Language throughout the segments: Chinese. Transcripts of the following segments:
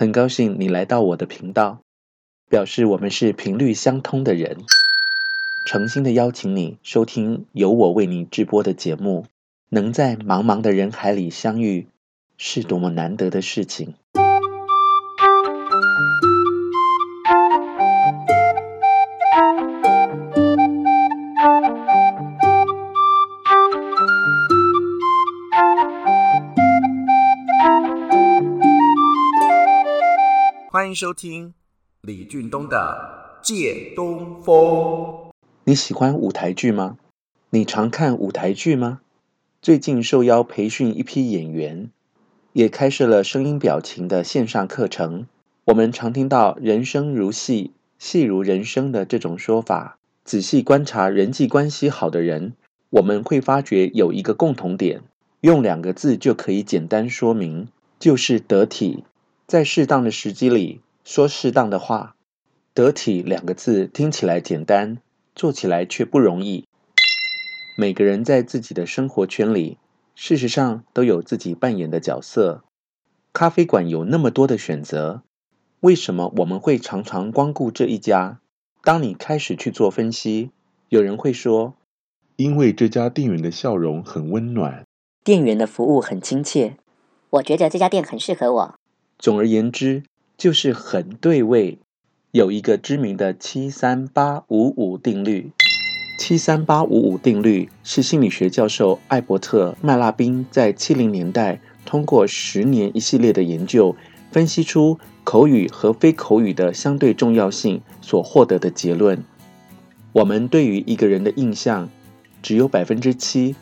很高兴你来到我的频道，表示我们是频率相通的人。诚心的邀请你收听由我为你直播的节目，能在茫茫的人海里相遇，是多么难得的事情。欢迎收听李俊东的《借东风》。你喜欢舞台剧吗？你常看舞台剧吗？最近受邀培训一批演员，也开设了声音表情的线上课程。我们常听到“人生如戏，戏如人生”的这种说法。仔细观察人际关系好的人，我们会发觉有一个共同点，用两个字就可以简单说明，就是得体。在适当的时机里说适当的话，得体两个字听起来简单，做起来却不容易。每个人在自己的生活圈里，事实上都有自己扮演的角色。咖啡馆有那么多的选择，为什么我们会常常光顾这一家？当你开始去做分析，有人会说：“因为这家店员的笑容很温暖，店员的服务很亲切，我觉得这家店很适合我。”总而言之，就是很对味。有一个知名的七三八五五定律，七三八五五定律是心理学教授艾伯特麦拉宾在七零年代通过十年一系列的研究，分析出口语和非口语的相对重要性所获得的结论。我们对于一个人的印象，只有百分之七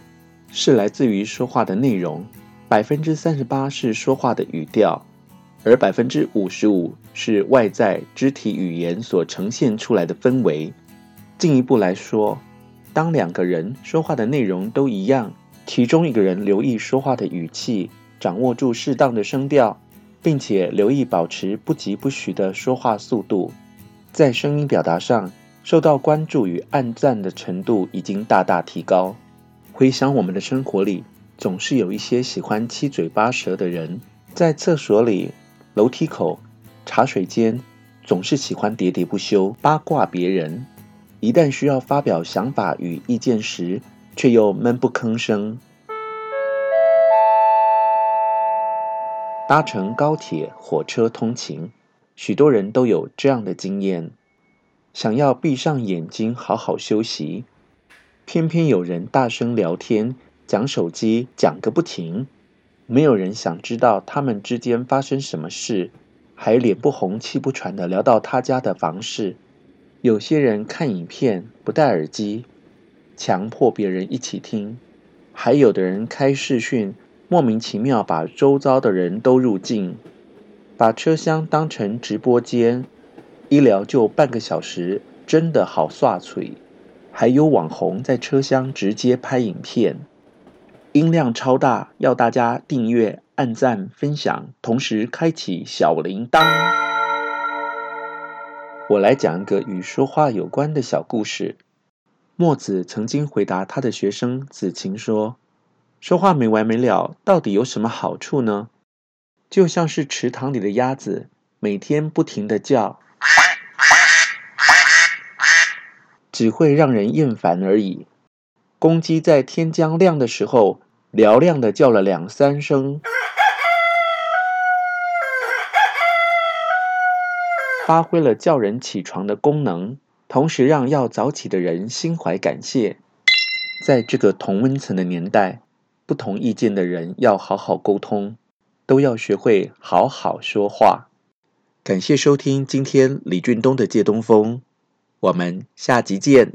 是来自于说话的内容，百分之三十八是说话的语调。而百分之五十五是外在肢体语言所呈现出来的氛围。进一步来说，当两个人说话的内容都一样，其中一个人留意说话的语气，掌握住适当的声调，并且留意保持不疾不徐的说话速度，在声音表达上受到关注与按赞的程度已经大大提高。回想我们的生活里，总是有一些喜欢七嘴八舌的人，在厕所里。楼梯口、茶水间，总是喜欢喋喋不休八卦别人。一旦需要发表想法与意见时，却又闷不吭声。搭乘高铁、火车通勤，许多人都有这样的经验：想要闭上眼睛好好休息，偏偏有人大声聊天、讲手机，讲个不停。没有人想知道他们之间发生什么事，还脸不红气不喘地聊到他家的房事。有些人看影片不戴耳机，强迫别人一起听；还有的人开视讯，莫名其妙把周遭的人都入镜，把车厢当成直播间，一聊就半个小时，真的好煞嘴。还有网红在车厢直接拍影片。音量超大，要大家订阅、按赞、分享，同时开启小铃铛。我来讲一个与说话有关的小故事。墨子曾经回答他的学生子晴说：“说话没完没了，到底有什么好处呢？就像是池塘里的鸭子，每天不停的叫，只会让人厌烦而已。”公鸡在天将亮的时候，嘹亮的叫了两三声，发挥了叫人起床的功能，同时让要早起的人心怀感谢。在这个同温层的年代，不同意见的人要好好沟通，都要学会好好说话。感谢收听今天李俊东的借东风，我们下集见。